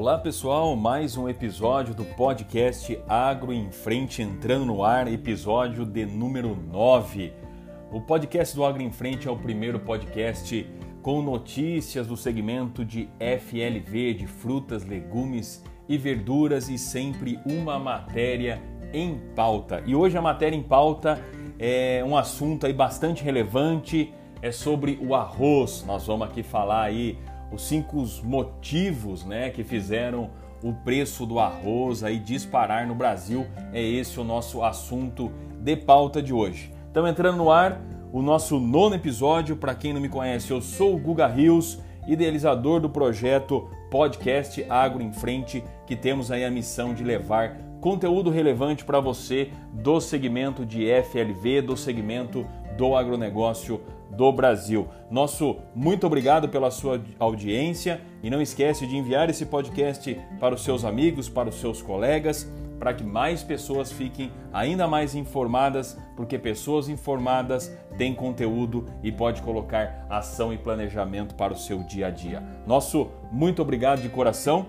Olá pessoal, mais um episódio do podcast Agro em Frente entrando no ar, episódio de número 9. O podcast do Agro em Frente é o primeiro podcast com notícias do segmento de FLV, de frutas, legumes e verduras e sempre uma matéria em pauta. E hoje a matéria em pauta é um assunto aí bastante relevante, é sobre o arroz. Nós vamos aqui falar aí os cinco motivos né, que fizeram o preço do arroz aí disparar no Brasil. É esse o nosso assunto de pauta de hoje. Estamos entrando no ar o nosso nono episódio. Para quem não me conhece, eu sou o Guga Rios, idealizador do projeto Podcast Agro em Frente, que temos aí a missão de levar conteúdo relevante para você do segmento de FLV, do segmento do agronegócio do Brasil. Nosso muito obrigado pela sua audiência e não esquece de enviar esse podcast para os seus amigos, para os seus colegas, para que mais pessoas fiquem ainda mais informadas, porque pessoas informadas têm conteúdo e pode colocar ação e planejamento para o seu dia a dia. Nosso muito obrigado de coração,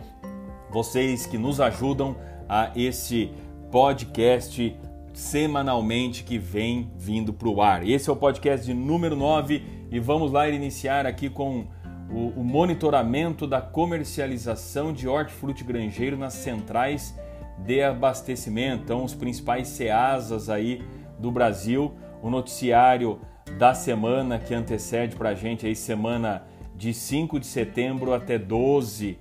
vocês que nos ajudam a esse podcast semanalmente que vem vindo para o ar. Esse é o podcast de número 9 e vamos lá iniciar aqui com o, o monitoramento da comercialização de hortifruti granjeiro nas centrais de abastecimento, então os principais CEASAs aí do Brasil, o noticiário da semana que antecede para a gente aí semana de 5 de setembro até 12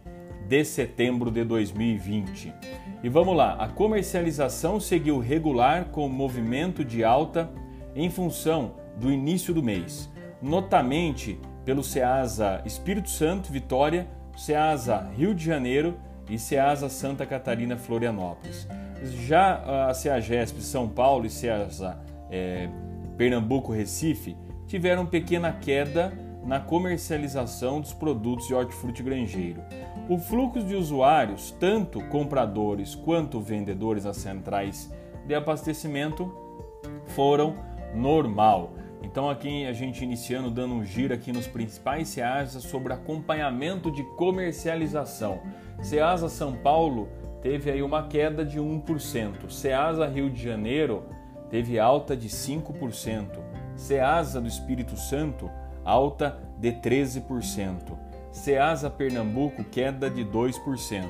de setembro de 2020. E vamos lá, a comercialização seguiu regular com movimento de alta em função do início do mês, notamente pelo Ceasa Espírito Santo, Vitória, Ceasa Rio de Janeiro e Ceasa Santa Catarina, Florianópolis. Já a Ceagesp São Paulo e Ceasa é, Pernambuco, Recife tiveram pequena queda na comercialização dos produtos de hortifruti granjeiro. O fluxo de usuários, tanto compradores quanto vendedores nas centrais de abastecimento, foram normal. Então aqui a gente iniciando dando um giro aqui nos principais SEASA sobre acompanhamento de comercialização. SEASA São Paulo teve aí uma queda de 1%. SEASA Rio de Janeiro teve alta de 5%. SEASA do Espírito Santo alta de 13%. Ceasa Pernambuco, queda de 2%.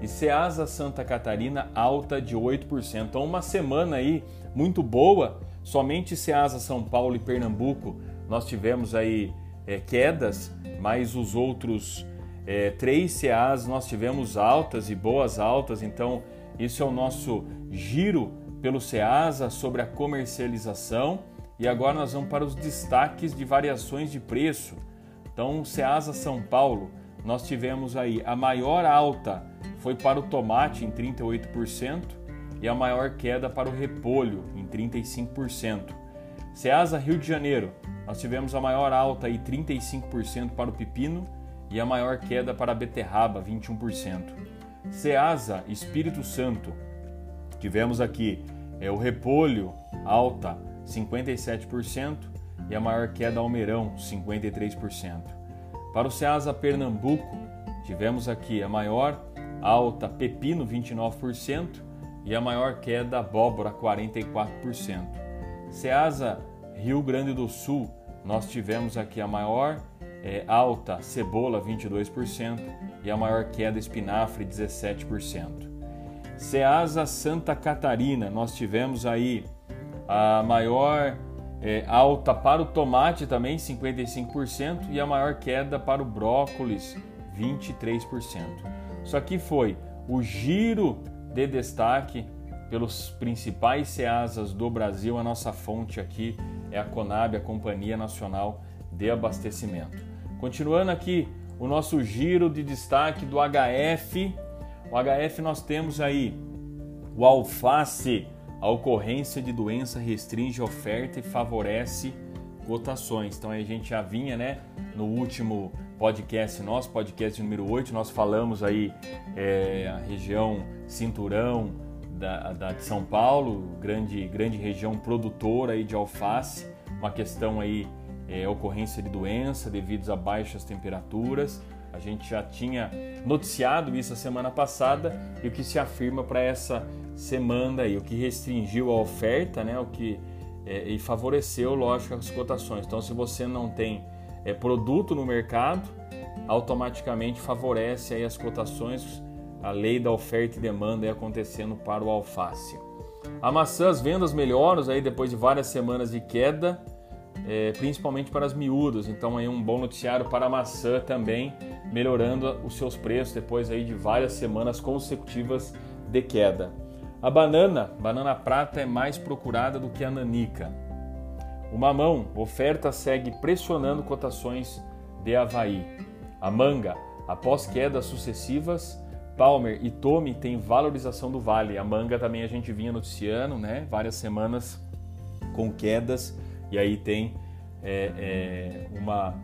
E Ceasa Santa Catarina, alta de 8%. Então, uma semana aí muito boa. Somente Ceasa São Paulo e Pernambuco nós tivemos aí é, quedas, mas os outros é, três CEAs nós tivemos altas e boas altas. Então, isso é o nosso giro pelo CEASA sobre a comercialização e agora nós vamos para os destaques de variações de preço. Então, Ceasa São Paulo, nós tivemos aí a maior alta foi para o tomate em 38% e a maior queda para o repolho em 35%. Ceasa Rio de Janeiro, nós tivemos a maior alta aí 35% para o pepino e a maior queda para a beterraba 21%. Ceasa Espírito Santo, tivemos aqui é o repolho alta 57%, e a maior queda Almeirão, 53%. Para o Ceasa Pernambuco, tivemos aqui a maior alta Pepino, 29%, e a maior queda Abóbora, 44%. Ceasa Rio Grande do Sul, nós tivemos aqui a maior é, alta Cebola, 22%, e a maior queda Espinafre, 17%. Ceasa Santa Catarina, nós tivemos aí a maior é, alta para o tomate também, 55%, e a maior queda para o brócolis, 23%. Isso aqui foi o giro de destaque pelos principais CEASAs do Brasil. A nossa fonte aqui é a Conab, a Companhia Nacional de Abastecimento. Continuando aqui o nosso giro de destaque do HF. O HF nós temos aí o alface a ocorrência de doença restringe oferta e favorece cotações. Então a gente já vinha, né, no último podcast nosso, podcast número 8, nós falamos aí é, a região cinturão da, da, de São Paulo, grande, grande região produtora aí de alface, uma questão aí é, ocorrência de doença devido a baixas temperaturas. A gente já tinha noticiado isso a semana passada e o que se afirma para essa semana aí, o que restringiu a oferta, né, o que é, e favoreceu, lógico, as cotações. Então, se você não tem é, produto no mercado, automaticamente favorece aí as cotações, a lei da oferta e demanda aí acontecendo para o alface. A maçã, as vendas melhoram aí depois de várias semanas de queda, é, principalmente para as miúdas. Então aí um bom noticiário para a maçã também, melhorando os seus preços depois aí de várias semanas consecutivas de queda. A banana, banana prata é mais procurada do que a nanica. O mamão, oferta segue pressionando cotações de Havaí. A manga, após quedas sucessivas, Palmer e Tome têm valorização do vale. A manga também a gente vinha noticiando, né? Várias semanas com quedas e aí tem é, é, uma,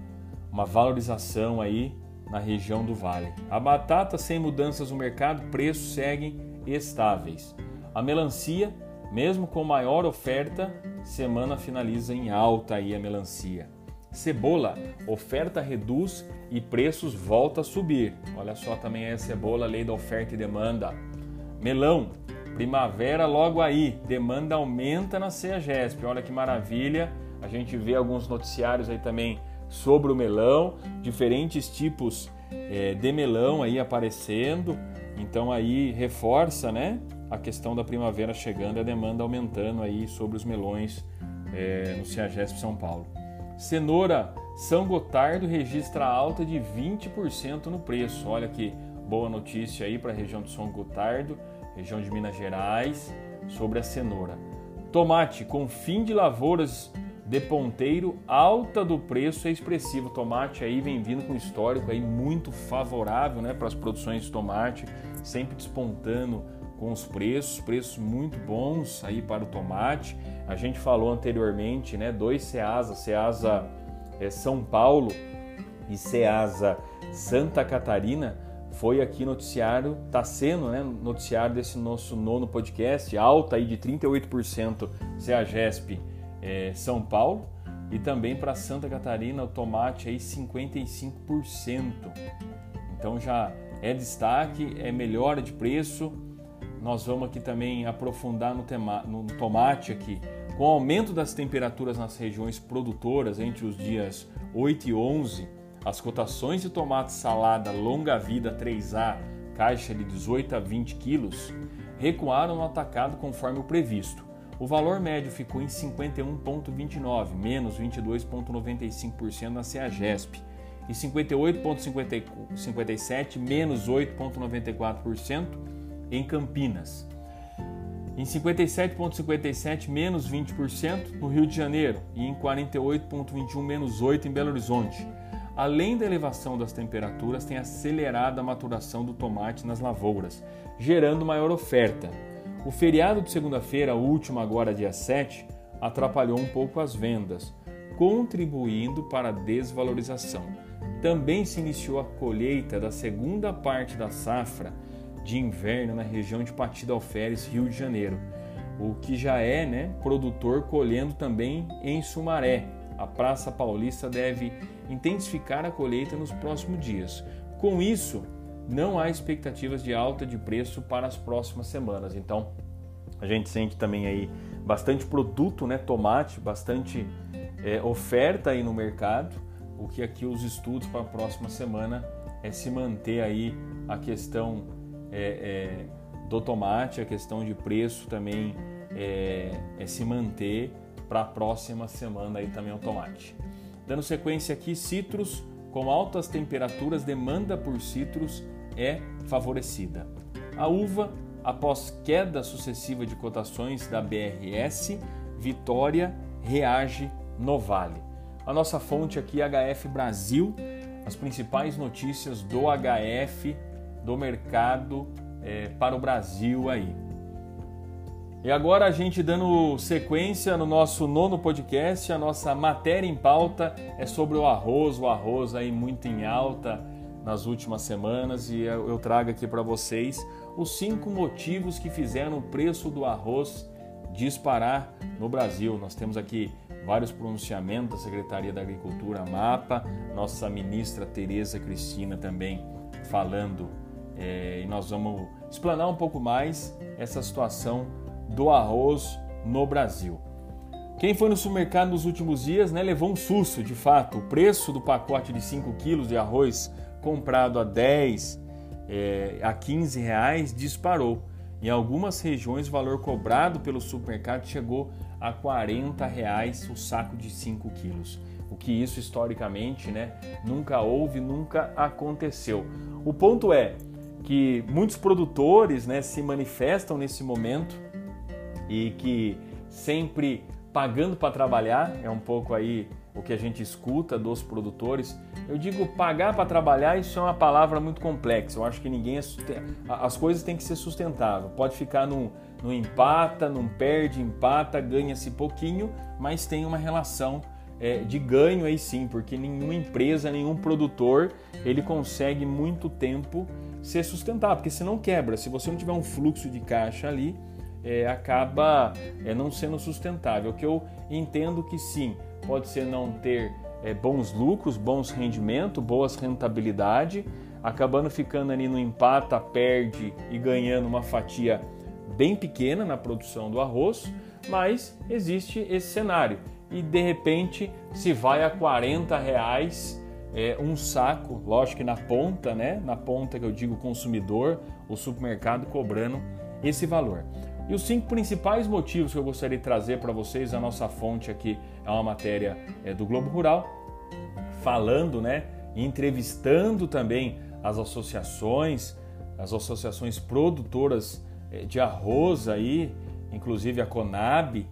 uma valorização aí na região do vale. A batata sem mudanças no mercado, preços seguem estáveis. A melancia, mesmo com maior oferta, semana finaliza em alta aí a melancia. Cebola, oferta reduz e preços volta a subir. Olha só também a cebola, lei da oferta e demanda. Melão, primavera logo aí, demanda aumenta na CEAGESP. Olha que maravilha. A gente vê alguns noticiários aí também sobre o melão, diferentes tipos é, de melão aí aparecendo. Então aí reforça, né, a questão da primavera chegando e a demanda aumentando aí sobre os melões é, no CEAGESP São Paulo. Cenoura, São Gotardo registra alta de 20% no preço. Olha que boa notícia aí para a região de São Gotardo, região de Minas Gerais, sobre a cenoura. Tomate, com fim de lavouras de ponteiro, alta do preço é expressivo. Tomate aí vem vindo com histórico aí muito favorável, né, para as produções de tomate, sempre despontando com os preços, preços muito bons aí para o tomate. A gente falou anteriormente, né, dois Ceasa, Ceasa é, São Paulo e Ceasa Santa Catarina, foi aqui noticiário, está sendo né, noticiário desse nosso nono podcast, alta aí de 38% CEAGESP é, São Paulo e também para Santa Catarina o tomate aí 55%. Então já é destaque, é melhora de preço, nós vamos aqui também aprofundar no, tema, no tomate aqui. Com o aumento das temperaturas nas regiões produtoras entre os dias 8 e 11, as cotações de tomate salada longa vida 3A, caixa de 18 a 20 quilos, recuaram no atacado conforme o previsto. O valor médio ficou em 51,29, menos 22,95% na CEAGESP, e 58,57, menos 8,94% em Campinas. Em 57,57 menos 20% no Rio de Janeiro e em 48,21 menos 8 em Belo Horizonte. Além da elevação das temperaturas, tem acelerado a maturação do tomate nas lavouras, gerando maior oferta. O feriado de segunda-feira, último agora dia 7, atrapalhou um pouco as vendas, contribuindo para a desvalorização. Também se iniciou a colheita da segunda parte da safra de inverno na região de Patida Alferes, Rio de Janeiro, o que já é né, produtor colhendo também em Sumaré. A Praça Paulista deve intensificar a colheita nos próximos dias. Com isso, não há expectativas de alta de preço para as próximas semanas. Então, a gente sente também aí bastante produto, né, tomate, bastante é, oferta aí no mercado. O que aqui os estudos para a próxima semana é se manter aí a questão é, é, do tomate, a questão de preço também é, é se manter para a próxima semana aí também o tomate. Dando sequência aqui, citros com altas temperaturas, demanda por citros é favorecida. A uva, após queda sucessiva de cotações da BRS, Vitória reage no Vale. A nossa fonte aqui HF Brasil, as principais notícias do HF do mercado é, para o Brasil aí. E agora a gente dando sequência no nosso nono podcast, a nossa matéria em pauta é sobre o arroz, o arroz aí muito em alta nas últimas semanas e eu trago aqui para vocês os cinco motivos que fizeram o preço do arroz disparar no Brasil. Nós temos aqui vários pronunciamentos da Secretaria da Agricultura, MAPA, nossa ministra Tereza Cristina também falando, é, e nós vamos explanar um pouco mais essa situação do arroz no Brasil. Quem foi no supermercado nos últimos dias né, levou um susto, de fato. O preço do pacote de 5 quilos de arroz comprado a 10, é, a 15 reais disparou. Em algumas regiões, o valor cobrado pelo supermercado chegou a 40 reais o saco de 5 quilos. O que isso historicamente né, nunca houve, nunca aconteceu. O ponto é que muitos produtores né, se manifestam nesse momento e que sempre pagando para trabalhar, é um pouco aí o que a gente escuta dos produtores. Eu digo pagar para trabalhar, isso é uma palavra muito complexa. Eu acho que ninguém é as coisas têm que ser sustentável. Pode ficar no, no empata, não perde, empata, ganha-se pouquinho, mas tem uma relação é, de ganho aí sim, porque nenhuma empresa, nenhum produtor, ele consegue muito tempo ser sustentável, porque se não quebra, se você não tiver um fluxo de caixa ali, é, acaba é, não sendo sustentável. Que eu entendo que sim, pode ser não ter é, bons lucros, bons rendimentos, boas rentabilidade, acabando ficando ali no empata, perde e ganhando uma fatia bem pequena na produção do arroz, mas existe esse cenário e de repente se vai a 40 reais é, um saco, lógico que na ponta, né? Na ponta que eu digo consumidor, o supermercado cobrando esse valor. E os cinco principais motivos que eu gostaria de trazer para vocês, a nossa fonte aqui é uma matéria é, do Globo Rural, falando, né, entrevistando também as associações, as associações produtoras é, de arroz aí, inclusive a Conab,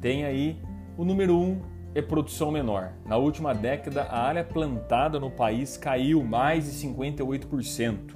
tem aí o número um é produção menor. Na última década, a área plantada no país caiu mais de 58%.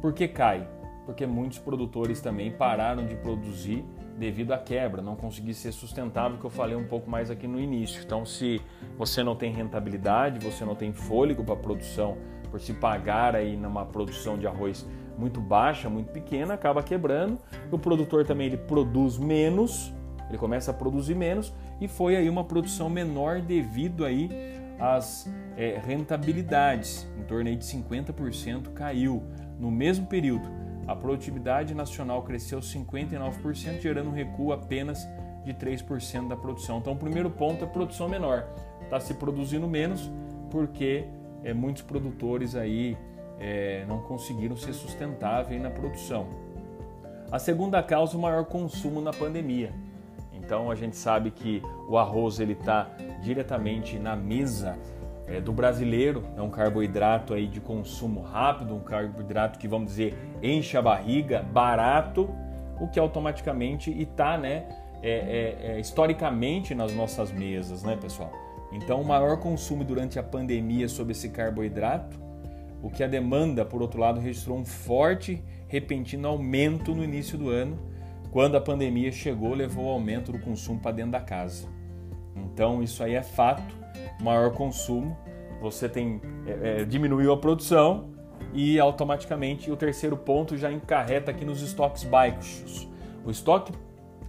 Por que cai? porque muitos produtores também pararam de produzir devido à quebra, não conseguir ser sustentável, que eu falei um pouco mais aqui no início. Então, se você não tem rentabilidade, você não tem fôlego para produção, por se pagar aí numa produção de arroz muito baixa, muito pequena, acaba quebrando. O produtor também ele produz menos, ele começa a produzir menos e foi aí uma produção menor devido aí às é, rentabilidades, em torno aí de 50% caiu no mesmo período a produtividade nacional cresceu 59%, gerando um recuo apenas de 3% da produção. Então, o primeiro ponto é produção menor. Está se produzindo menos porque é, muitos produtores aí é, não conseguiram ser sustentáveis na produção. A segunda causa, o maior consumo na pandemia. Então, a gente sabe que o arroz ele está diretamente na mesa é, do brasileiro, é um carboidrato aí de consumo rápido, um carboidrato que vamos dizer enche a barriga, barato, o que automaticamente está, né, é, é, é, historicamente nas nossas mesas, né, pessoal? Então, o maior consumo durante a pandemia sobre esse carboidrato, o que a demanda, por outro lado, registrou um forte, repentino aumento no início do ano, quando a pandemia chegou, levou ao aumento do consumo para dentro da casa. Então, isso aí é fato maior consumo, você tem é, é, diminuiu a produção e automaticamente o terceiro ponto já encarreta aqui nos estoques baixos. O estoque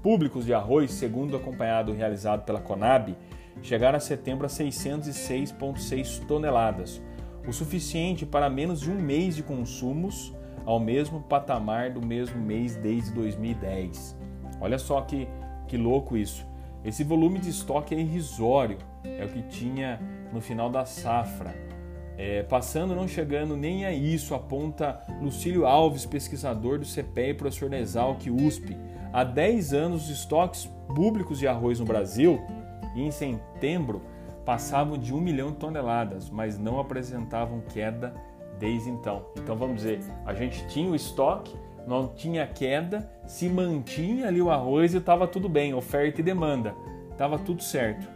públicos de arroz, segundo acompanhado realizado pela Conab, chegaram a setembro a 606,6 toneladas, o suficiente para menos de um mês de consumos ao mesmo patamar do mesmo mês desde 2010. Olha só que, que louco isso. Esse volume de estoque é irrisório, é o que tinha no final da safra. É, passando, não chegando nem a isso, aponta Lucílio Alves, pesquisador do CPE e professor da Exalc USP. Há 10 anos, os estoques públicos de arroz no Brasil, em setembro, passavam de 1 milhão de toneladas, mas não apresentavam queda desde então. Então vamos dizer, a gente tinha o estoque, não tinha queda, se mantinha ali o arroz e estava tudo bem, oferta e demanda, estava tudo certo.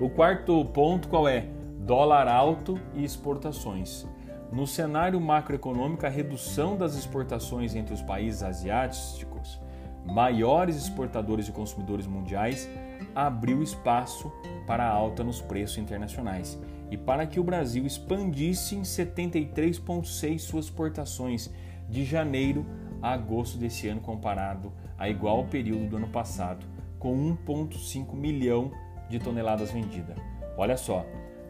O quarto ponto qual é? Dólar alto e exportações. No cenário macroeconômico, a redução das exportações entre os países asiáticos, maiores exportadores e consumidores mundiais, abriu espaço para a alta nos preços internacionais e para que o Brasil expandisse em 73,6 suas exportações de janeiro a agosto desse ano comparado a igual período do ano passado, com 1,5 milhão de toneladas vendidas. Olha só,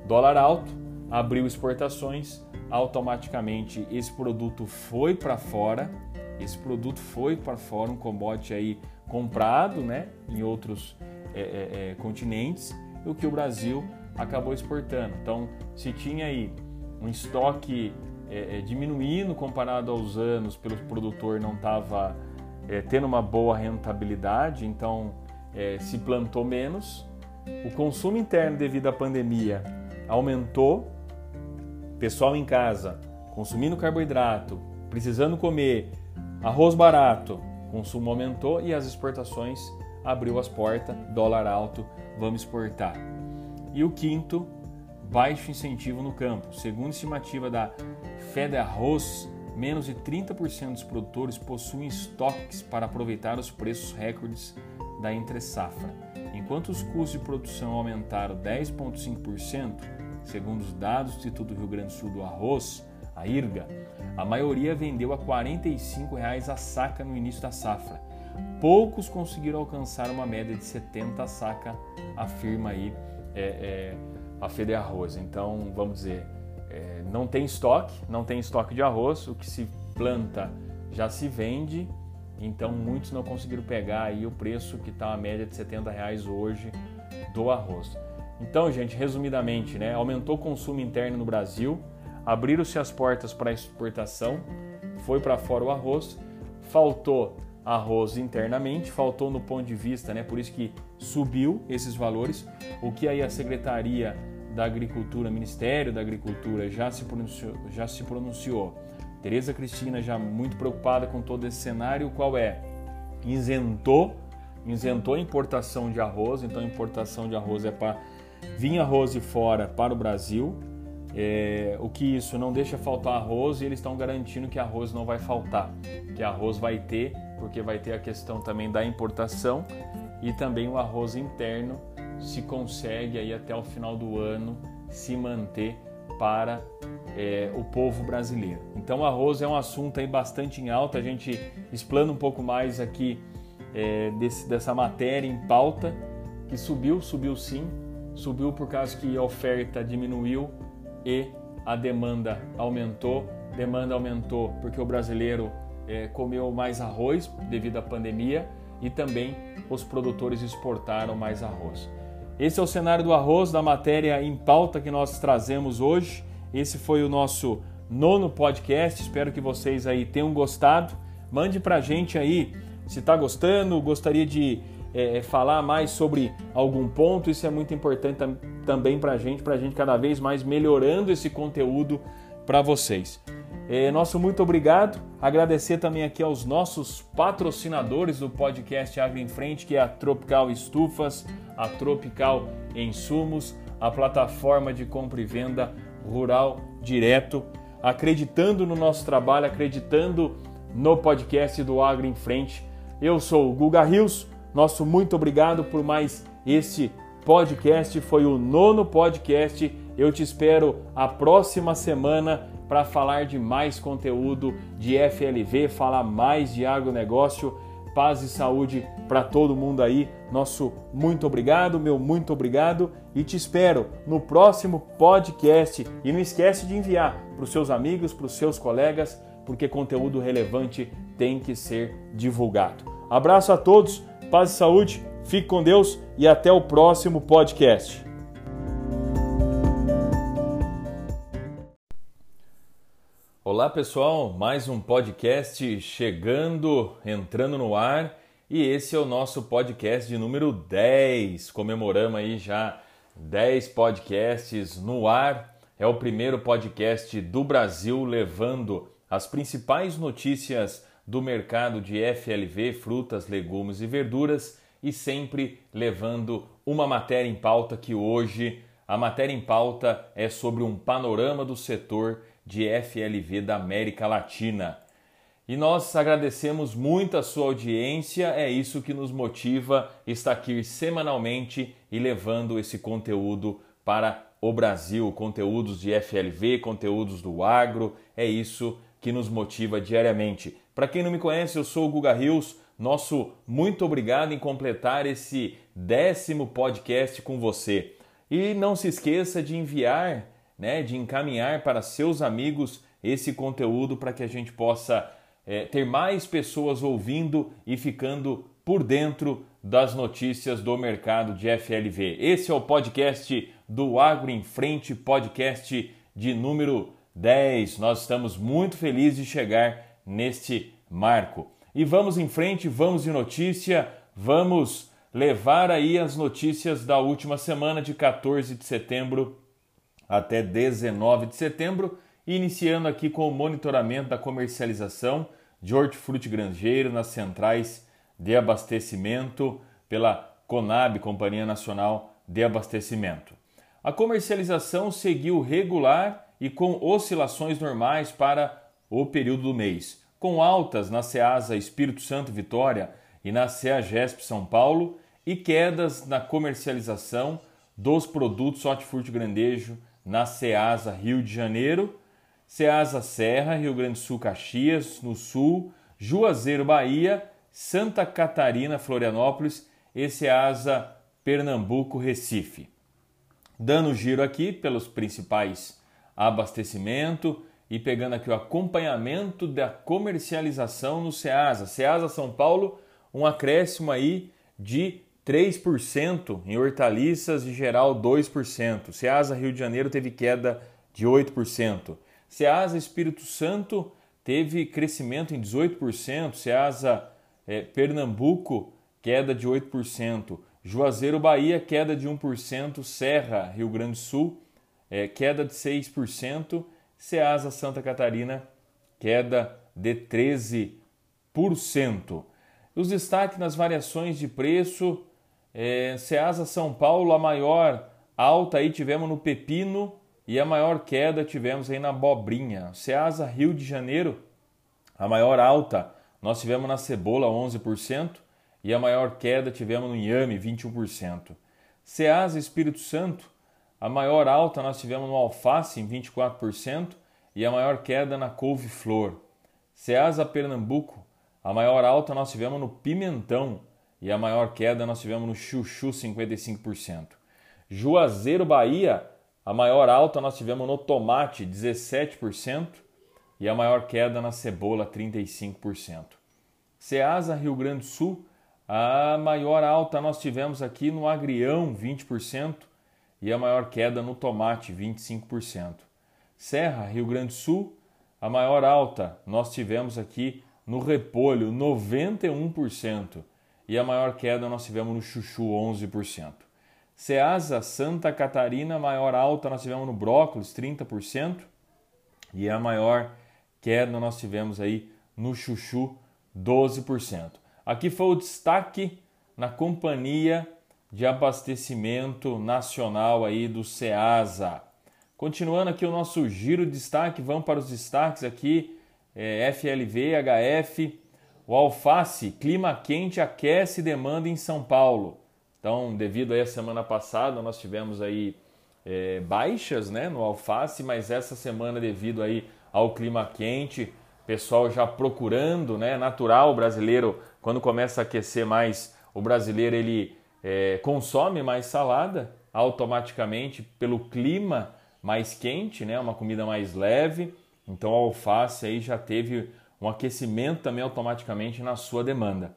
dólar alto, abriu exportações, automaticamente esse produto foi para fora, esse produto foi para fora, um commodity aí comprado né, em outros é, é, é, continentes, o que o Brasil acabou exportando. Então, se tinha aí um estoque é, é, diminuindo comparado aos anos, pelo produtor não estava é, tendo uma boa rentabilidade, então se plantou menos. O consumo interno devido à pandemia aumentou, pessoal em casa consumindo carboidrato, precisando comer, arroz barato, consumo aumentou e as exportações abriu as portas, dólar alto, vamos exportar. E o quinto, baixo incentivo no campo. Segundo estimativa da Fed Arroz, menos de 30% dos produtores possuem estoques para aproveitar os preços recordes da entre safra. Enquanto os custos de produção aumentaram 10,5%, segundo os dados do Instituto Rio Grande do Sul do Arroz, a IRGA, a maioria vendeu a R$ 45 a saca no início da safra. Poucos conseguiram alcançar uma média de 70 a saca, afirma aí é, é, a Fede Arroz. Então, vamos dizer, é, não tem estoque, não tem estoque de arroz, o que se planta já se vende, então muitos não conseguiram pegar aí o preço que está a média de 70 reais hoje do arroz. Então, gente, resumidamente, né, aumentou o consumo interno no Brasil, abriram-se as portas para exportação, foi para fora o arroz, faltou arroz internamente, faltou no ponto de vista, né, por isso que subiu esses valores, o que aí a Secretaria da Agricultura, Ministério da Agricultura já se pronunciou, já se pronunciou. Tereza Cristina já muito preocupada com todo esse cenário, qual é? Isentou, isentou a importação de arroz, então a importação de arroz é para vir arroz de fora para o Brasil, é, o que isso não deixa faltar arroz e eles estão garantindo que arroz não vai faltar, que arroz vai ter, porque vai ter a questão também da importação e também o arroz interno se consegue aí até o final do ano se manter para é, o povo brasileiro. Então, o arroz é um assunto aí bastante em alta. A gente explana um pouco mais aqui é, desse, dessa matéria em pauta que subiu, subiu sim, subiu por causa que a oferta diminuiu e a demanda aumentou. Demanda aumentou porque o brasileiro é, comeu mais arroz devido à pandemia e também os produtores exportaram mais arroz. Esse é o cenário do arroz da matéria em pauta que nós trazemos hoje. Esse foi o nosso nono podcast. Espero que vocês aí tenham gostado. Mande pra gente aí se está gostando, gostaria de é, é, falar mais sobre algum ponto. Isso é muito importante tam também para a gente, para a gente cada vez mais melhorando esse conteúdo para vocês. É, nosso muito obrigado. Agradecer também aqui aos nossos patrocinadores do podcast Agri em Frente, que é a Tropical Estufas, a Tropical Insumos, a plataforma de compra e venda rural direto, acreditando no nosso trabalho, acreditando no podcast do Agri em Frente. Eu sou o Guga Rios, nosso muito obrigado por mais este podcast. Foi o nono podcast. Eu te espero a próxima semana para falar de mais conteúdo de FLV, falar mais de agronegócio. Paz e saúde para todo mundo aí. Nosso muito obrigado, meu muito obrigado e te espero no próximo podcast. E não esquece de enviar para os seus amigos, para os seus colegas, porque conteúdo relevante tem que ser divulgado. Abraço a todos paz e saúde, fique com Deus e até o próximo podcast. Olá pessoal, mais um podcast chegando, entrando no ar e esse é o nosso podcast de número 10. Comemoramos aí já 10 podcasts no ar. É o primeiro podcast do Brasil levando as principais notícias do mercado de FLV, frutas, legumes e verduras e sempre levando uma matéria em pauta que hoje a matéria em pauta é sobre um panorama do setor de FLV da América Latina. E nós agradecemos muito a sua audiência, é isso que nos motiva estar aqui semanalmente e levando esse conteúdo para o Brasil, conteúdos de FLV, conteúdos do agro, é isso que nos motiva diariamente. Para quem não me conhece, eu sou o Guga Rios. Nosso muito obrigado em completar esse décimo podcast com você. E não se esqueça de enviar, né, de encaminhar para seus amigos esse conteúdo para que a gente possa é, ter mais pessoas ouvindo e ficando por dentro das notícias do mercado de FLV. Esse é o podcast do Agro em Frente, podcast de número 10. Nós estamos muito felizes de chegar neste marco. E vamos em frente, vamos de notícia, vamos levar aí as notícias da última semana de 14 de setembro até 19 de setembro, iniciando aqui com o monitoramento da comercialização de hortifruti granjeiro nas centrais de abastecimento pela Conab, Companhia Nacional de Abastecimento. A comercialização seguiu regular e com oscilações normais para o período do mês, com altas na Ceasa Espírito Santo Vitória e na CEAGESP São Paulo e quedas na comercialização dos produtos hortifruti grandejo na Ceasa Rio de Janeiro, Ceasa Serra, Rio Grande do Sul, Caxias, no Sul, Juazeiro, Bahia, Santa Catarina, Florianópolis e Ceasa Pernambuco, Recife. Dando giro aqui pelos principais abastecimento e pegando aqui o acompanhamento da comercialização no Ceasa. Ceasa São Paulo, um acréscimo aí de 3%, em hortaliças em geral 2%. Ceasa Rio de Janeiro teve queda de 8%. Ceasa Espírito Santo teve crescimento em 18%. Ceasa é, Pernambuco, queda de 8%. Juazeiro Bahia, queda de 1%. Serra Rio Grande do Sul, é, queda de 6%. Ceasa Santa Catarina, queda de 13%. Os destaques nas variações de preço é, São Paulo, a maior alta aí tivemos no pepino e a maior queda tivemos aí na abobrinha. Ceasa Rio de Janeiro, a maior alta nós tivemos na cebola 11% e a maior queda tivemos no inhame 21%. Ceasa Espírito Santo, a maior alta nós tivemos no alface em 24% e a maior queda na couve-flor. Ceasa Pernambuco, a maior alta nós tivemos no pimentão e a maior queda nós tivemos no chuchu 55%. Juazeiro Bahia, a maior alta nós tivemos no tomate 17% e a maior queda na cebola 35%. Ceasa Rio Grande do Sul, a maior alta nós tivemos aqui no agrião 20% e a maior queda no tomate 25%. Serra Rio Grande do Sul, a maior alta nós tivemos aqui no repolho 91% e a maior queda nós tivemos no chuchu 11%. Ceasa Santa Catarina, maior alta nós tivemos no brócolis 30% e a maior queda nós tivemos aí no chuchu 12%. Aqui foi o destaque na companhia de abastecimento nacional aí do Ceasa. Continuando aqui o nosso giro de destaque, vamos para os destaques aqui, é, FLV, HF, o alface, clima quente aquece demanda em São Paulo. Então, devido a semana passada, nós tivemos aí é, baixas né, no alface, mas essa semana, devido aí ao clima quente, pessoal já procurando, né, natural, o brasileiro, quando começa a aquecer mais, o brasileiro ele é, consome mais salada automaticamente pelo clima mais quente, né, uma comida mais leve. Então, a alface aí já teve um aquecimento também automaticamente na sua demanda.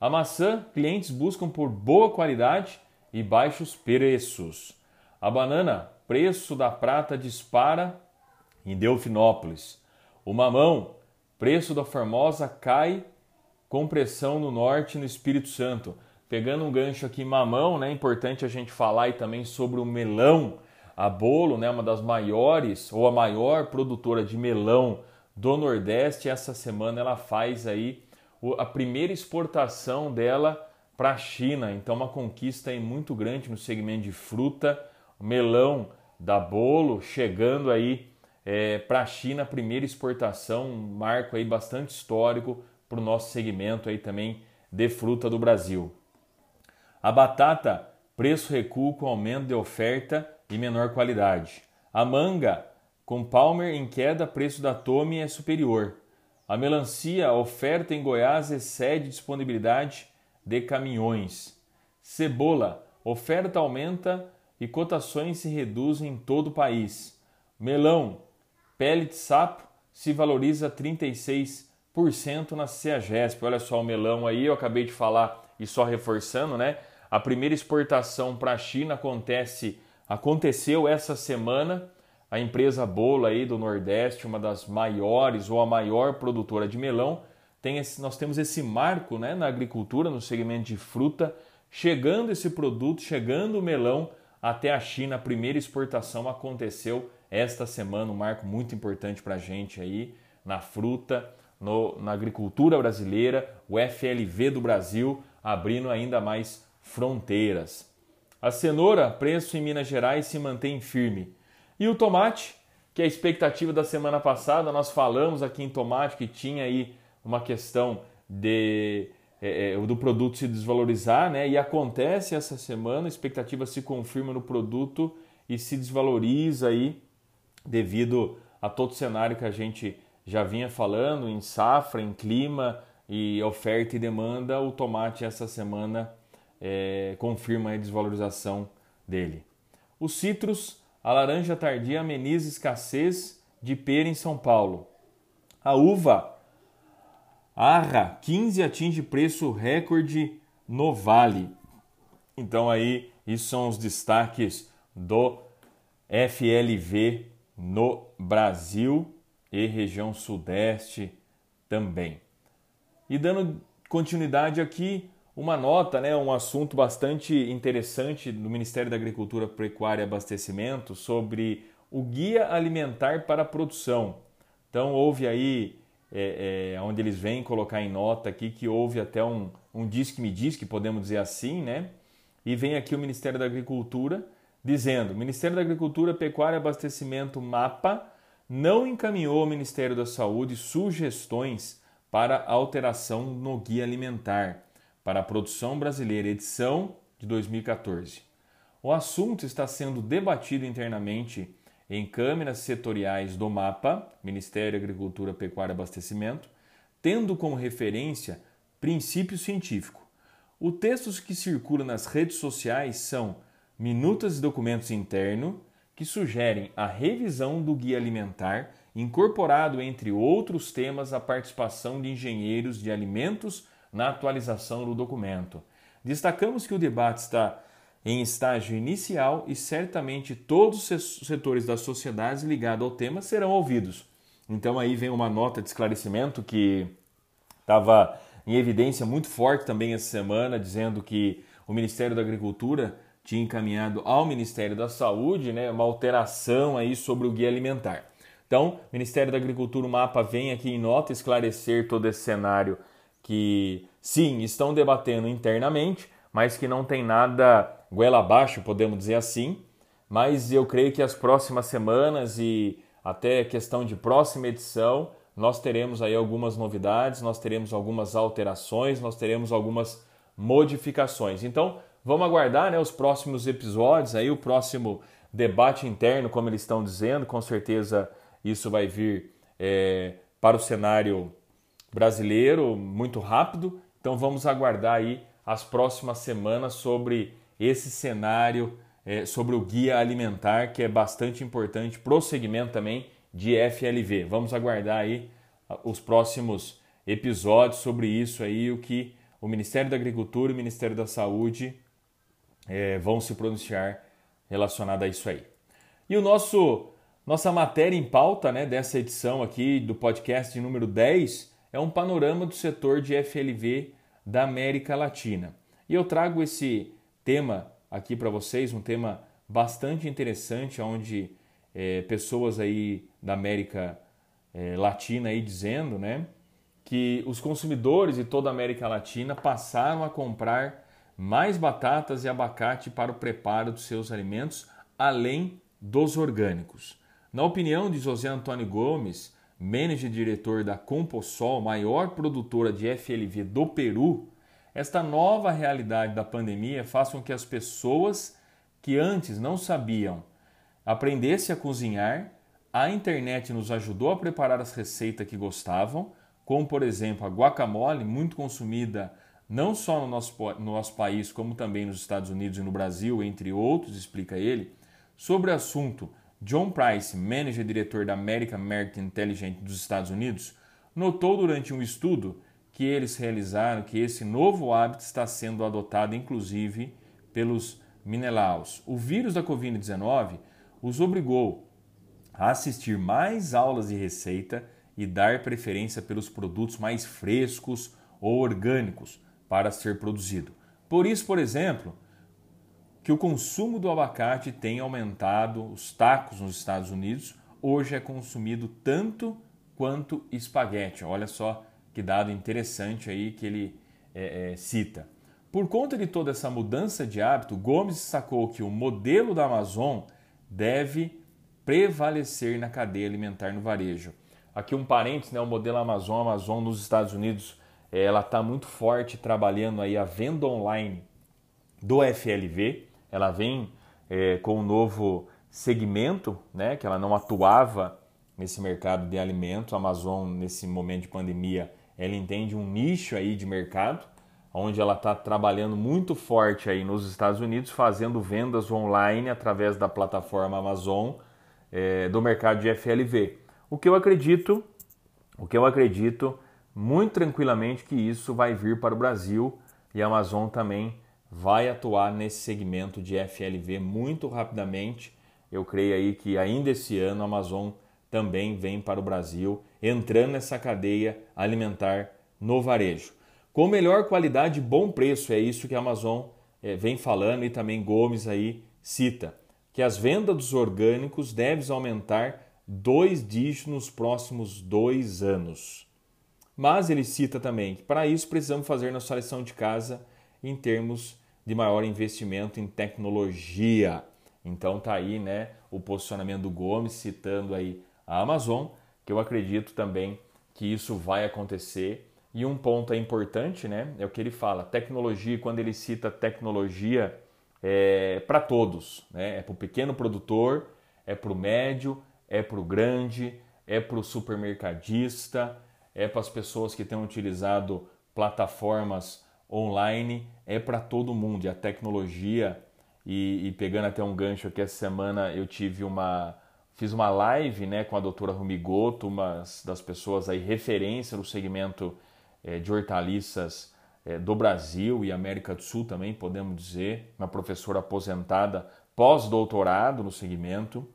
A maçã, clientes buscam por boa qualidade e baixos preços. A banana, preço da prata dispara em Delfinópolis. O mamão, preço da formosa cai com pressão no norte no Espírito Santo. Pegando um gancho aqui mamão, né? É importante a gente falar aí também sobre o melão. A Bolo, né, uma das maiores ou a maior produtora de melão do Nordeste. Essa semana ela faz aí a primeira exportação dela para a China. Então, uma conquista aí muito grande no segmento de fruta, melão da bolo, chegando aí é, para a China, primeira exportação, um marco aí bastante histórico para o nosso segmento aí também de fruta do Brasil. A batata, preço recuo com aumento de oferta e menor qualidade. A manga, Com Palmer em queda, preço da Tome é superior. A melancia, oferta em Goiás excede disponibilidade de caminhões. Cebola, oferta aumenta e cotações se reduzem em todo o país. Melão, pele de sapo se valoriza 36% na CEAGESP. Olha só o melão aí, eu acabei de falar e só reforçando, né? A primeira exportação para a China acontece, aconteceu essa semana. A empresa Bolo aí do Nordeste, uma das maiores ou a maior produtora de melão, tem esse, nós temos esse marco né, na agricultura, no segmento de fruta, chegando esse produto, chegando o melão até a China. A primeira exportação aconteceu esta semana, um marco muito importante para a gente aí na fruta, no, na agricultura brasileira, o FLV do Brasil abrindo ainda mais fronteiras. A cenoura, preço em Minas Gerais, se mantém firme. E o tomate, que é a expectativa da semana passada, nós falamos aqui em tomate que tinha aí uma questão de é, é, do produto se desvalorizar, né? E acontece essa semana, a expectativa se confirma no produto e se desvaloriza aí devido a todo o cenário que a gente já vinha falando em safra, em clima e oferta e demanda. O tomate essa semana é, confirma a desvalorização dele. Os citros, a laranja tardia ameniza escassez de pera em São Paulo. A uva Arra 15 atinge preço recorde no Vale. Então aí, isso são os destaques do FLV no Brasil e região sudeste também. E dando continuidade aqui, uma nota, né, um assunto bastante interessante do Ministério da Agricultura, Pecuária e Abastecimento sobre o Guia Alimentar para a Produção. Então houve aí é, é, onde eles vêm colocar em nota aqui que houve até um, um diz que me diz, que podemos dizer assim, né? E vem aqui o Ministério da Agricultura dizendo: Ministério da Agricultura, Pecuária e Abastecimento, MAPA, não encaminhou ao Ministério da Saúde sugestões para alteração no Guia Alimentar para a Produção Brasileira, edição de 2014. O assunto está sendo debatido internamente em câmeras setoriais do MAPA, Ministério da Agricultura, Pecuária e Abastecimento, tendo como referência princípio científico. Os textos que circulam nas redes sociais são minutas e documentos internos que sugerem a revisão do guia alimentar, incorporado entre outros temas a participação de engenheiros de alimentos na atualização do documento. Destacamos que o debate está em estágio inicial e certamente todos os setores da sociedade ligados ao tema serão ouvidos. Então aí vem uma nota de esclarecimento que estava em evidência muito forte também essa semana, dizendo que o Ministério da Agricultura tinha encaminhado ao Ministério da Saúde né, uma alteração aí sobre o guia alimentar. Então, Ministério da Agricultura, o MAPA, vem aqui em nota esclarecer todo esse cenário que, sim, estão debatendo internamente, mas que não tem nada goela abaixo, podemos dizer assim. Mas eu creio que as próximas semanas e até questão de próxima edição, nós teremos aí algumas novidades, nós teremos algumas alterações, nós teremos algumas modificações. Então, vamos aguardar né, os próximos episódios, aí o próximo debate interno, como eles estão dizendo, com certeza isso vai vir é, para o cenário brasileiro muito rápido. Então vamos aguardar aí as próximas semanas sobre esse cenário, é, sobre o guia alimentar, que é bastante importante para o segmento também de FLV. Vamos aguardar aí os próximos episódios sobre isso aí, o que o Ministério da Agricultura e o Ministério da Saúde é, vão se pronunciar relacionado a isso aí. E o nosso nossa matéria em pauta né, dessa edição aqui do podcast número 10 é um panorama do setor de FLV da América Latina. E eu trago esse tema aqui para vocês, um tema bastante interessante, onde é, pessoas aí da América é, Latina aí dizendo, né, que os consumidores de toda a América Latina passaram a comprar mais batatas e abacate para o preparo dos seus alimentos, além dos orgânicos. Na opinião de José Antônio Gomes, manager diretor da Composol, maior produtora de FLV do Peru, esta nova realidade da pandemia faz com que as pessoas que antes não sabiam aprendessem a cozinhar, a internet nos ajudou a preparar as receitas que gostavam, como por exemplo a guacamole, muito consumida não só no nosso, no nosso país, como também nos Estados Unidos e no Brasil, entre outros, explica ele. Sobre o assunto, John Price, manager e diretor da American Market Intelligence dos Estados Unidos, notou durante um estudo que eles realizaram que esse novo hábito está sendo adotado inclusive pelos Menelaus. O vírus da Covid-19 os obrigou a assistir mais aulas de receita e dar preferência pelos produtos mais frescos ou orgânicos para ser produzido. Por isso, por exemplo, que o consumo do abacate tem aumentado, os tacos nos Estados Unidos hoje é consumido tanto quanto espaguete. Olha só que dado interessante aí que ele é, é, cita. Por conta de toda essa mudança de hábito, Gomes sacou que o modelo da Amazon deve prevalecer na cadeia alimentar no varejo. Aqui um parênteses, né, o modelo Amazon, Amazon nos Estados Unidos, é, ela está muito forte trabalhando aí a venda online do FLV. Ela vem é, com um novo segmento, né, que ela não atuava nesse mercado de alimentos. A Amazon nesse momento de pandemia, ela entende um nicho aí de mercado onde ela está trabalhando muito forte aí nos Estados Unidos, fazendo vendas online através da plataforma Amazon é, do mercado de FLV. O que eu acredito, o que eu acredito muito tranquilamente que isso vai vir para o Brasil e a Amazon também vai atuar nesse segmento de FLV muito rapidamente. Eu creio aí que ainda esse ano a Amazon também vem para o Brasil, entrando nessa cadeia alimentar no varejo. Com melhor qualidade e bom preço, é isso que a Amazon é, vem falando e também Gomes aí cita, que as vendas dos orgânicos devem aumentar dois dígitos nos próximos dois anos. Mas ele cita também que para isso precisamos fazer nossa lição de casa em termos de maior investimento em tecnologia. Então tá aí, né, o posicionamento do Gomes citando aí a Amazon, que eu acredito também que isso vai acontecer e um ponto é importante, né? É o que ele fala. Tecnologia, quando ele cita tecnologia, é para todos, né? É para o pequeno produtor, é para o médio, é para o grande, é para o supermercadista, é para as pessoas que têm utilizado plataformas online, é para todo mundo. E a tecnologia, e, e, pegando até um gancho aqui, essa semana eu tive uma. Fiz uma live né, com a doutora Rumigoto, uma das pessoas aí referência no segmento é, de hortaliças é, do Brasil e América do Sul também, podemos dizer, uma professora aposentada pós-doutorado no segmento.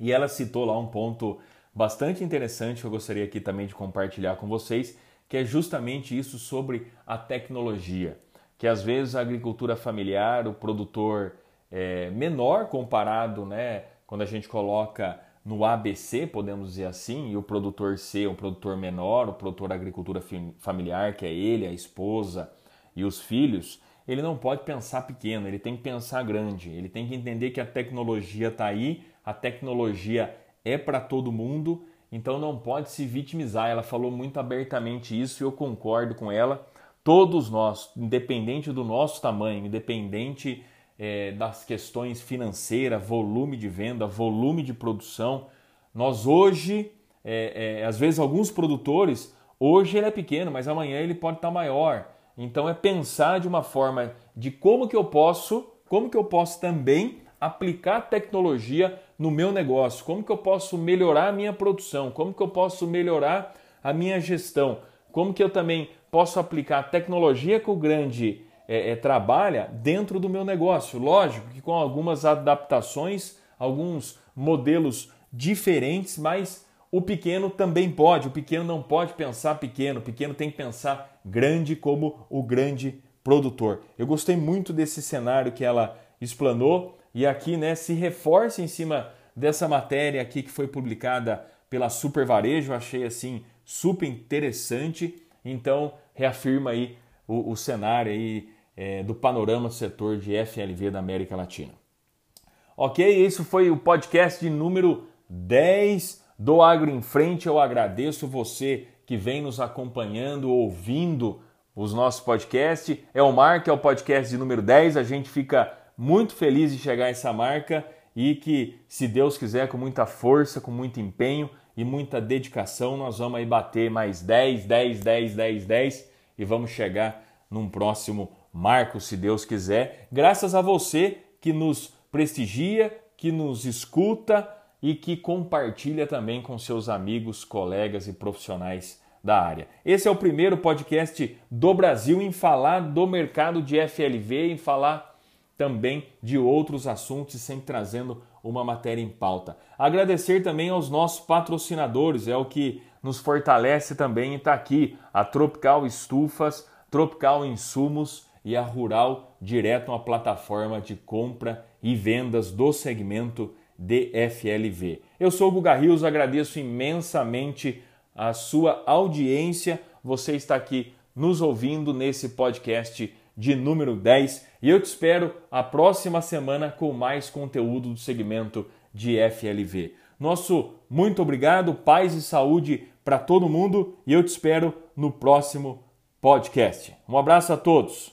E ela citou lá um ponto bastante interessante que eu gostaria aqui também de compartilhar com vocês, que é justamente isso sobre a tecnologia. Que às vezes a agricultura familiar, o produtor é, menor comparado, né, quando a gente coloca no ABC, podemos dizer assim, e o produtor C, um produtor menor, o produtor agricultura familiar, que é ele, a esposa e os filhos, ele não pode pensar pequeno, ele tem que pensar grande, ele tem que entender que a tecnologia está aí, a tecnologia é para todo mundo, então não pode se vitimizar. Ela falou muito abertamente isso e eu concordo com ela. Todos nós, independente do nosso tamanho, independente é, das questões financeiras, volume de venda, volume de produção. Nós hoje, é, é, às vezes alguns produtores, hoje ele é pequeno, mas amanhã ele pode estar maior. Então é pensar de uma forma de como que eu posso, como que eu posso também aplicar tecnologia no meu negócio, como que eu posso melhorar a minha produção, como que eu posso melhorar a minha gestão, como que eu também posso aplicar a tecnologia que o grande é, é, trabalha dentro do meu negócio. Lógico que com algumas adaptações, alguns modelos diferentes, mas o pequeno também pode. O pequeno não pode pensar pequeno, o pequeno tem que pensar grande como o grande produtor. Eu gostei muito desse cenário que ela explanou e aqui né, se reforça em cima dessa matéria aqui que foi publicada pela Super Varejo, achei assim super interessante. Então reafirma aí o, o cenário aí é, do panorama do setor de FLV da América Latina. Ok, isso foi o podcast de número 10 do Agro em Frente. Eu agradeço você que vem nos acompanhando, ouvindo os nossos podcasts. É o Mar, que é o podcast de número 10. A gente fica muito feliz de chegar a essa marca e que, se Deus quiser, com muita força, com muito empenho e muita dedicação, nós vamos aí bater mais 10, 10, 10, 10, 10 e vamos chegar num próximo marco, se Deus quiser. Graças a você que nos prestigia, que nos escuta e que compartilha também com seus amigos, colegas e profissionais da área. Esse é o primeiro podcast do Brasil em falar do mercado de FLV, em falar também de outros assuntos, sempre trazendo uma matéria em pauta. Agradecer também aos nossos patrocinadores, é o que nos fortalece também estar aqui, a Tropical Estufas, Tropical Insumos e a Rural Direto, uma plataforma de compra e vendas do segmento DFLV. Eu sou o Guga Rios, agradeço imensamente a sua audiência. Você está aqui nos ouvindo nesse podcast de número 10 e eu te espero a próxima semana com mais conteúdo do segmento de FLV. Nosso muito obrigado, paz e saúde para todo mundo e eu te espero no próximo podcast. Um abraço a todos.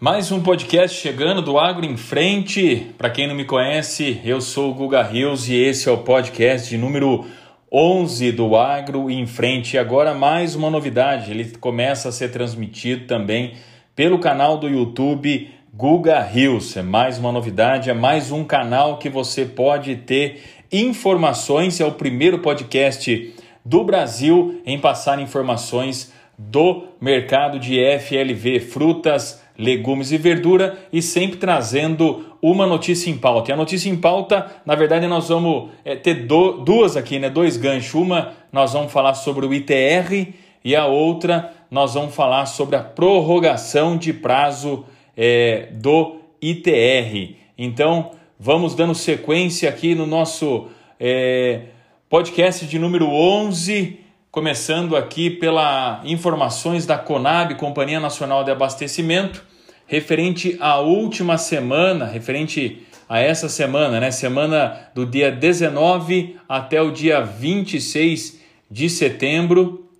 Mais um podcast chegando do Agro em Frente. Para quem não me conhece, eu sou o Guga Rios e esse é o podcast de número 11 do Agro em Frente. E agora mais uma novidade, ele começa a ser transmitido também pelo canal do YouTube Guga Rios. É mais uma novidade, é mais um canal que você pode ter informações. É o primeiro podcast do Brasil em passar informações do mercado de FLV, frutas, legumes e verdura e sempre trazendo uma notícia em pauta. E a notícia em pauta, na verdade, nós vamos é, ter do, duas aqui, né? Dois ganchos. Uma nós vamos falar sobre o ITR e a outra nós vamos falar sobre a prorrogação de prazo é, do ITR. Então, vamos dando sequência aqui no nosso é, podcast de número 11, começando aqui pela informações da Conab, Companhia Nacional de Abastecimento referente à última semana, referente a essa semana, né? Semana do dia 19 até o dia 26 de setembro.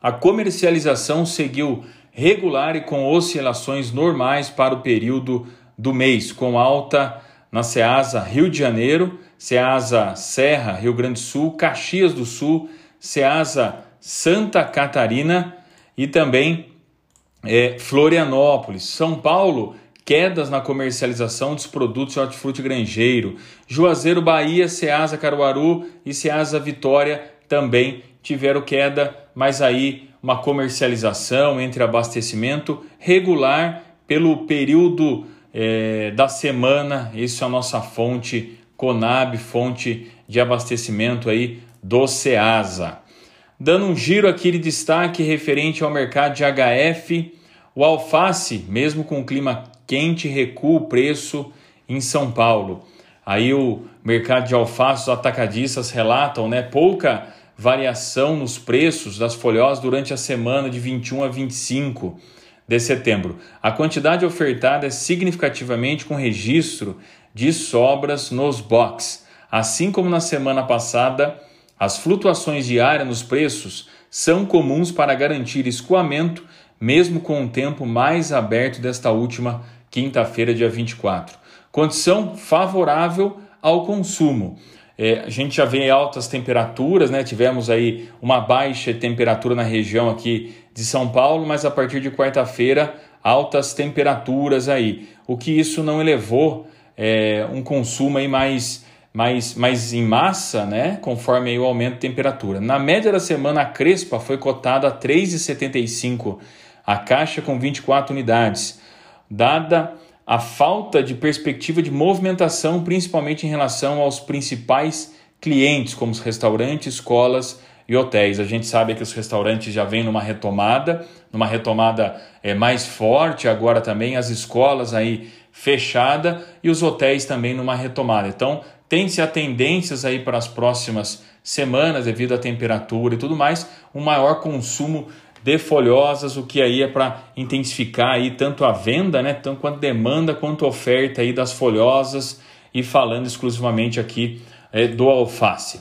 A comercialização seguiu regular e com oscilações normais para o período do mês, com alta na Ceasa Rio de Janeiro, Ceasa Serra, Rio Grande do Sul, Caxias do Sul, Ceasa Santa Catarina e também é, Florianópolis, São Paulo, quedas na comercialização dos produtos de hortifruti granjeiro. Juazeiro, Bahia, Ceasa, Caruaru e Ceasa Vitória também tiveram queda, mas aí uma comercialização entre abastecimento regular pelo período é, da semana. Isso é a nossa fonte Conab, fonte de abastecimento aí do Ceasa. Dando um giro aqui de destaque referente ao mercado de HF, o alface, mesmo com o clima quente, recua o preço em São Paulo. Aí o mercado de alface, os atacadistas relatam né, pouca variação nos preços das folhosas durante a semana de 21 a 25 de setembro. A quantidade ofertada é significativamente com registro de sobras nos box. Assim como na semana passada, as flutuações diárias nos preços são comuns para garantir escoamento, mesmo com o tempo mais aberto desta última quinta-feira, dia 24. Condição favorável ao consumo. É, a gente já vê altas temperaturas, né? Tivemos aí uma baixa temperatura na região aqui de São Paulo, mas a partir de quarta-feira altas temperaturas aí, o que isso não elevou é, um consumo aí mais mais, mais em massa, né, conforme o aumento de temperatura. Na média da semana, a Crespa foi cotada a 3,75 a caixa com 24 unidades, dada a falta de perspectiva de movimentação, principalmente em relação aos principais clientes, como os restaurantes, escolas e hotéis. A gente sabe que os restaurantes já vêm numa retomada, numa retomada é, mais forte, agora também as escolas aí fechada e os hotéis também numa retomada. Então, tem-se a tendências aí para as próximas semanas, devido à temperatura e tudo mais, um maior consumo de folhosas, o que aí é para intensificar aí tanto a venda, né, tanto quanto demanda quanto oferta aí das folhosas e falando exclusivamente aqui é, do alface.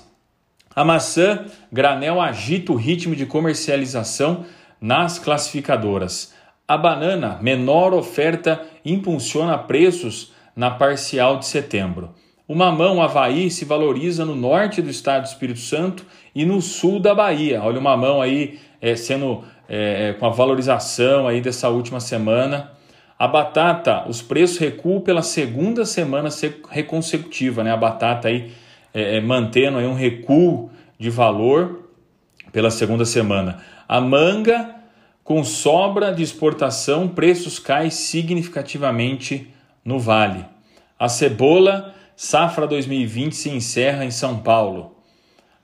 A maçã granel agita o ritmo de comercialização nas classificadoras. A banana, menor oferta impulsiona preços na parcial de setembro. O mamão Havaí se valoriza no norte do estado do Espírito Santo e no sul da Bahia. Olha o mamão aí é, sendo é, é, com a valorização aí dessa última semana. A batata, os preços recuam pela segunda semana consecutiva, né? A batata aí é, é, mantendo aí um recuo de valor pela segunda semana. A manga, com sobra de exportação, preços caem significativamente no vale. A cebola, safra 2020 se encerra em São Paulo.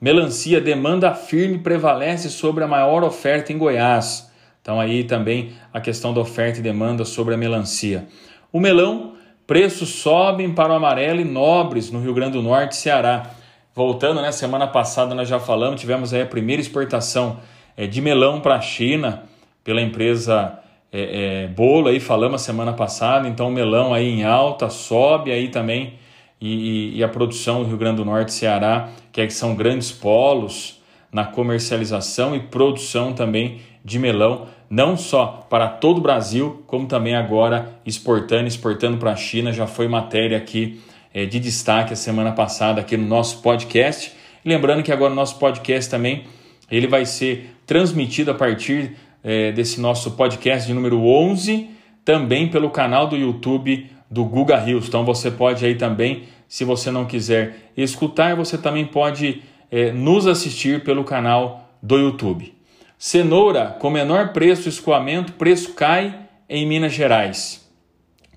Melancia, demanda firme prevalece sobre a maior oferta em Goiás. Então aí também a questão da oferta e demanda sobre a melancia. O melão, preços sobem para o amarelo e nobres no Rio Grande do Norte Ceará. Voltando, né, semana passada nós já falamos, tivemos aí a primeira exportação é, de melão para a China pela empresa é, é, Bolo, aí falamos a semana passada, então o melão aí em alta, sobe aí também e, e, a produção Rio Grande do Norte e Ceará, que, é, que são grandes polos na comercialização e produção também de melão, não só para todo o Brasil, como também agora exportando, exportando para a China. Já foi matéria aqui é, de destaque a semana passada aqui no nosso podcast. lembrando que agora o nosso podcast também ele vai ser transmitido a partir é, desse nosso podcast de número 11, também pelo canal do YouTube do Guga Rios. Então você pode aí também, se você não quiser escutar, você também pode é, nos assistir pelo canal do YouTube. Cenoura com menor preço escoamento, preço cai em Minas Gerais.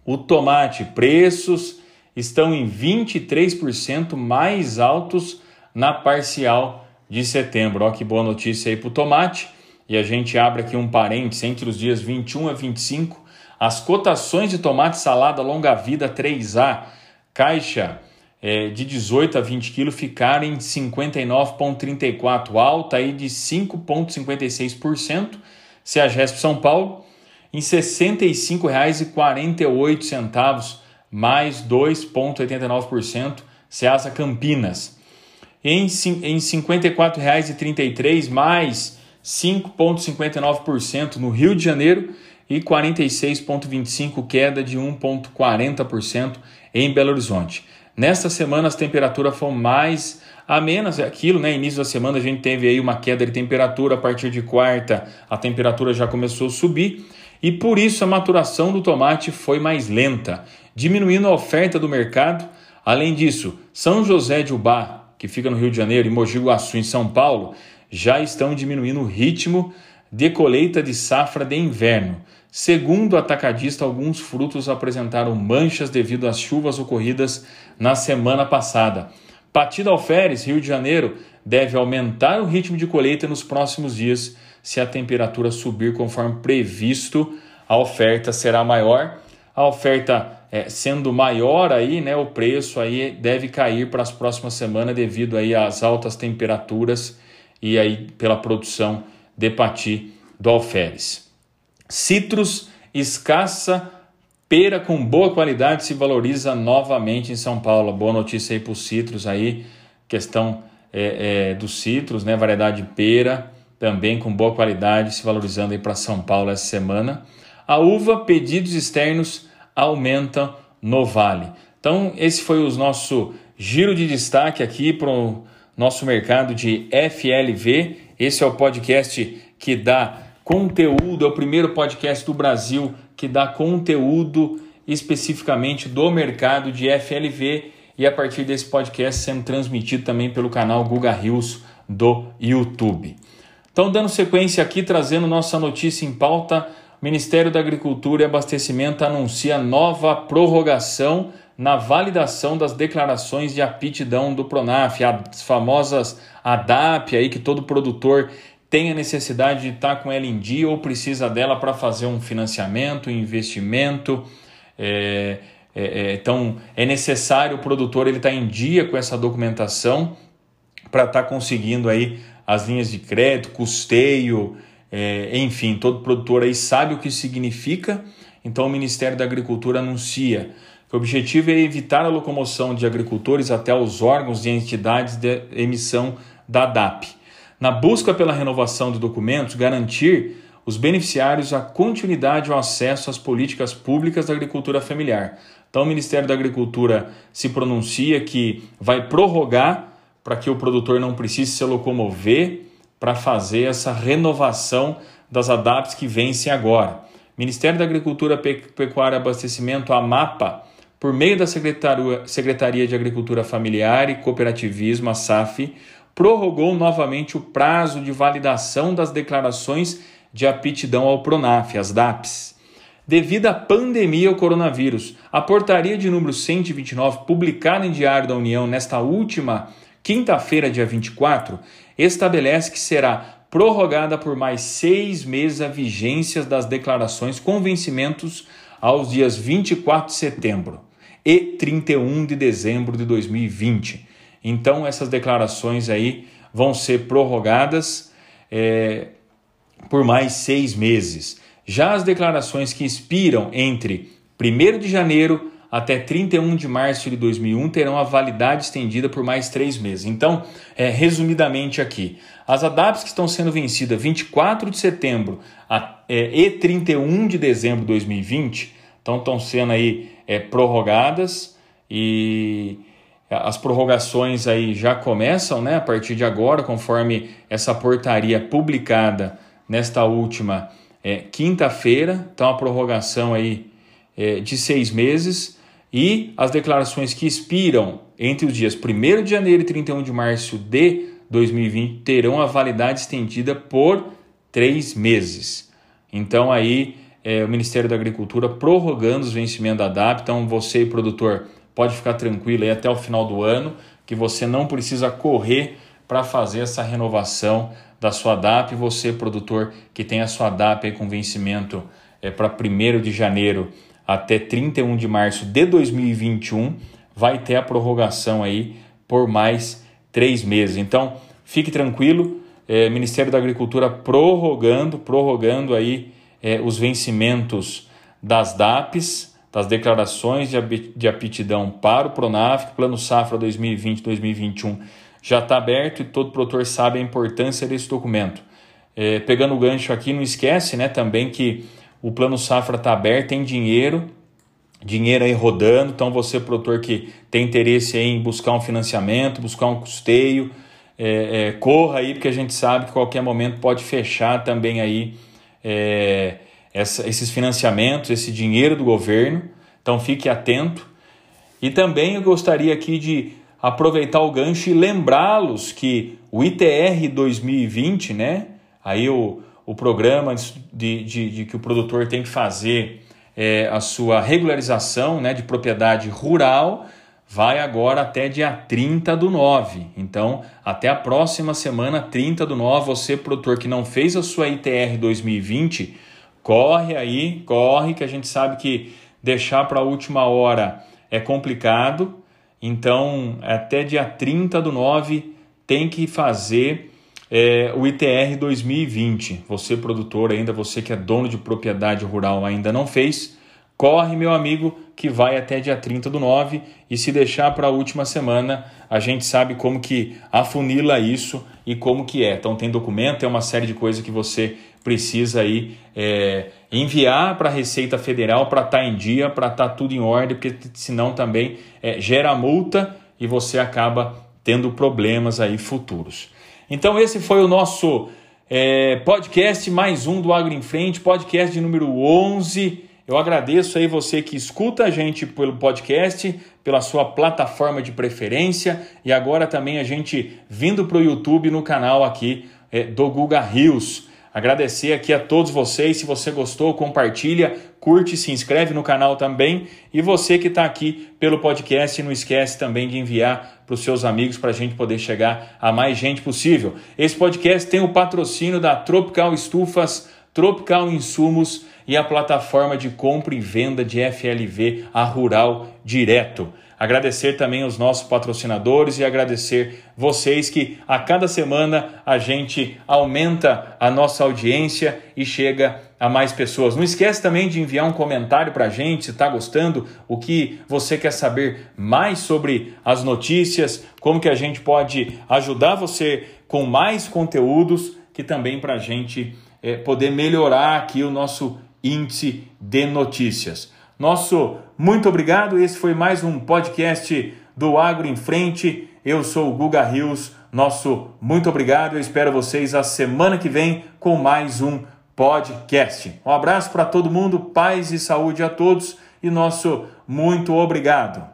O tomate, preços estão em 23% mais altos na parcial de setembro. Olha que boa notícia aí para o tomate. E a gente abre aqui um parênteses entre os dias 21 a 25. As cotações de tomate salada longa-vida 3A, caixa é, de 18 a 20 quilos ficaram em 59,34, alta aí de 5,56%. Ceagesp São Paulo em R$ 65,48, mais 2,89%. Ceasa Campinas em, em R$ 54,33, mais 5,59% no Rio de Janeiro e 46,25%, queda de 1,40% em Belo Horizonte. Nesta semana as temperaturas foram mais amenas, é aquilo, né? Início da semana a gente teve aí uma queda de temperatura, a partir de quarta a temperatura já começou a subir e por isso a maturação do tomate foi mais lenta, diminuindo a oferta do mercado. Além disso, São José de Ubá, que fica no Rio de Janeiro, e Mogi Guaçu, em São Paulo, já estão diminuindo o ritmo de colheita de safra de inverno. Segundo o atacadista, alguns frutos apresentaram manchas devido às chuvas ocorridas na semana passada. Patida Alferes, Rio de Janeiro, deve aumentar o ritmo de colheita nos próximos dias. Se a temperatura subir conforme previsto, a oferta será maior. A oferta é, sendo maior aí, né, o preço aí deve cair para as próximas semanas devido aí às altas temperaturas e aí pela produção de pati do alferes. Citros escassa, pera com boa qualidade se valoriza novamente em São Paulo. Boa notícia aí para os citros aí, questão é, é, dos citros, né? Variedade pera, também com boa qualidade, se valorizando aí para São Paulo essa semana. A uva, pedidos externos aumentam no Vale. Então, esse foi o nosso giro de destaque aqui para o nosso mercado de FLV. Esse é o podcast que dá conteúdo, é o primeiro podcast do Brasil que dá conteúdo especificamente do mercado de FLV e a partir desse podcast sendo transmitido também pelo canal Guga Rios do YouTube. Então, dando sequência aqui, trazendo nossa notícia em pauta, o Ministério da Agricultura e Abastecimento anuncia nova prorrogação na validação das declarações de aptidão do Pronaf, as famosas ADAP aí que todo produtor tem a necessidade de estar com ela em dia ou precisa dela para fazer um financiamento, um investimento. É, é, é, então é necessário o produtor ele estar tá em dia com essa documentação para estar tá conseguindo aí as linhas de crédito, custeio, é, enfim, todo produtor aí sabe o que significa. Então o Ministério da Agricultura anuncia que o objetivo é evitar a locomoção de agricultores até os órgãos e entidades de emissão da DAP na busca pela renovação de documentos, garantir os beneficiários a continuidade ao acesso às políticas públicas da agricultura familiar. Então, o Ministério da Agricultura se pronuncia que vai prorrogar para que o produtor não precise se locomover para fazer essa renovação das ADAPs que vencem agora. Ministério da Agricultura, Pecuária e Abastecimento, a MAPA, por meio da Secretaria de Agricultura Familiar e Cooperativismo, a SAF, prorrogou novamente o prazo de validação das declarações de aptidão ao PRONAF, as DAPs. Devido à pandemia ao coronavírus, a portaria de número 129, publicada em Diário da União nesta última quinta-feira, dia 24, estabelece que será prorrogada por mais seis meses a vigência das declarações com vencimentos aos dias 24 de setembro e 31 de dezembro de 2020. Então, essas declarações aí vão ser prorrogadas é, por mais seis meses. Já as declarações que expiram entre 1 de janeiro até 31 de março de 2001 terão a validade estendida por mais três meses. Então, é, resumidamente aqui, as ADAPs que estão sendo vencidas 24 de setembro a, é, e 31 de dezembro de 2020 então, estão sendo aí é, prorrogadas e as prorrogações aí já começam né, a partir de agora, conforme essa portaria publicada nesta última é, quinta-feira. Então, a prorrogação aí é, de seis meses e as declarações que expiram entre os dias 1 de janeiro e 31 de março de 2020 terão a validade estendida por três meses. Então aí é, o Ministério da Agricultura prorrogando os vencimentos da DAP. Então você, produtor, pode ficar tranquilo aí até o final do ano, que você não precisa correr para fazer essa renovação da sua DAP. Você, produtor, que tem a sua DAP aí com vencimento é, para 1 de janeiro até 31 de março de 2021, vai ter a prorrogação aí por mais três meses. Então, fique tranquilo, é, Ministério da Agricultura prorrogando, prorrogando aí é, os vencimentos das DAPs, das declarações de aptidão para o Pronaf, Plano Safra 2020-2021 já está aberto e todo produtor sabe a importância desse documento. É, pegando o gancho aqui, não esquece né, também que o Plano Safra está aberto, tem dinheiro, dinheiro aí rodando, então você, produtor que tem interesse em buscar um financiamento, buscar um custeio, é, é, corra aí, porque a gente sabe que qualquer momento pode fechar também aí é, essa, esses financiamentos, esse dinheiro do governo. Então fique atento. E também eu gostaria aqui de aproveitar o gancho e lembrá-los que o ITR 2020, né? Aí o, o programa de, de, de que o produtor tem que fazer é, a sua regularização né, de propriedade rural vai agora até dia 30 do 9. Então, até a próxima semana, 30 do 9, você, produtor que não fez a sua ITR 2020, corre aí, corre, que a gente sabe que deixar para a última hora é complicado. Então, até dia 30 do 9, tem que fazer é, o ITR 2020. Você, produtor, ainda, você que é dono de propriedade rural, ainda não fez Corre, meu amigo, que vai até dia 30 do 9 e se deixar para a última semana, a gente sabe como que afunila isso e como que é. Então tem documento, é uma série de coisas que você precisa aí é, enviar para a Receita Federal para estar tá em dia, para estar tá tudo em ordem, porque senão também é, gera multa e você acaba tendo problemas aí futuros. Então esse foi o nosso é, podcast, mais um do Agro em Frente, podcast número 11. Eu agradeço aí você que escuta a gente pelo podcast, pela sua plataforma de preferência e agora também a gente vindo para o YouTube no canal aqui é, do Guga Rios. Agradecer aqui a todos vocês. Se você gostou, compartilha, curte, se inscreve no canal também. E você que está aqui pelo podcast, não esquece também de enviar para os seus amigos para a gente poder chegar a mais gente possível. Esse podcast tem o patrocínio da Tropical Estufas, Tropical Insumos e a plataforma de compra e venda de FLV, a Rural Direto. Agradecer também os nossos patrocinadores e agradecer vocês que a cada semana a gente aumenta a nossa audiência e chega a mais pessoas. Não esquece também de enviar um comentário para a gente se está gostando, o que você quer saber mais sobre as notícias, como que a gente pode ajudar você com mais conteúdos que também para a gente é, poder melhorar aqui o nosso índice de notícias. Nosso muito obrigado. Esse foi mais um podcast do Agro em Frente. Eu sou o Guga Rios. Nosso muito obrigado. Eu espero vocês a semana que vem com mais um podcast. Um abraço para todo mundo, paz e saúde a todos e nosso muito obrigado.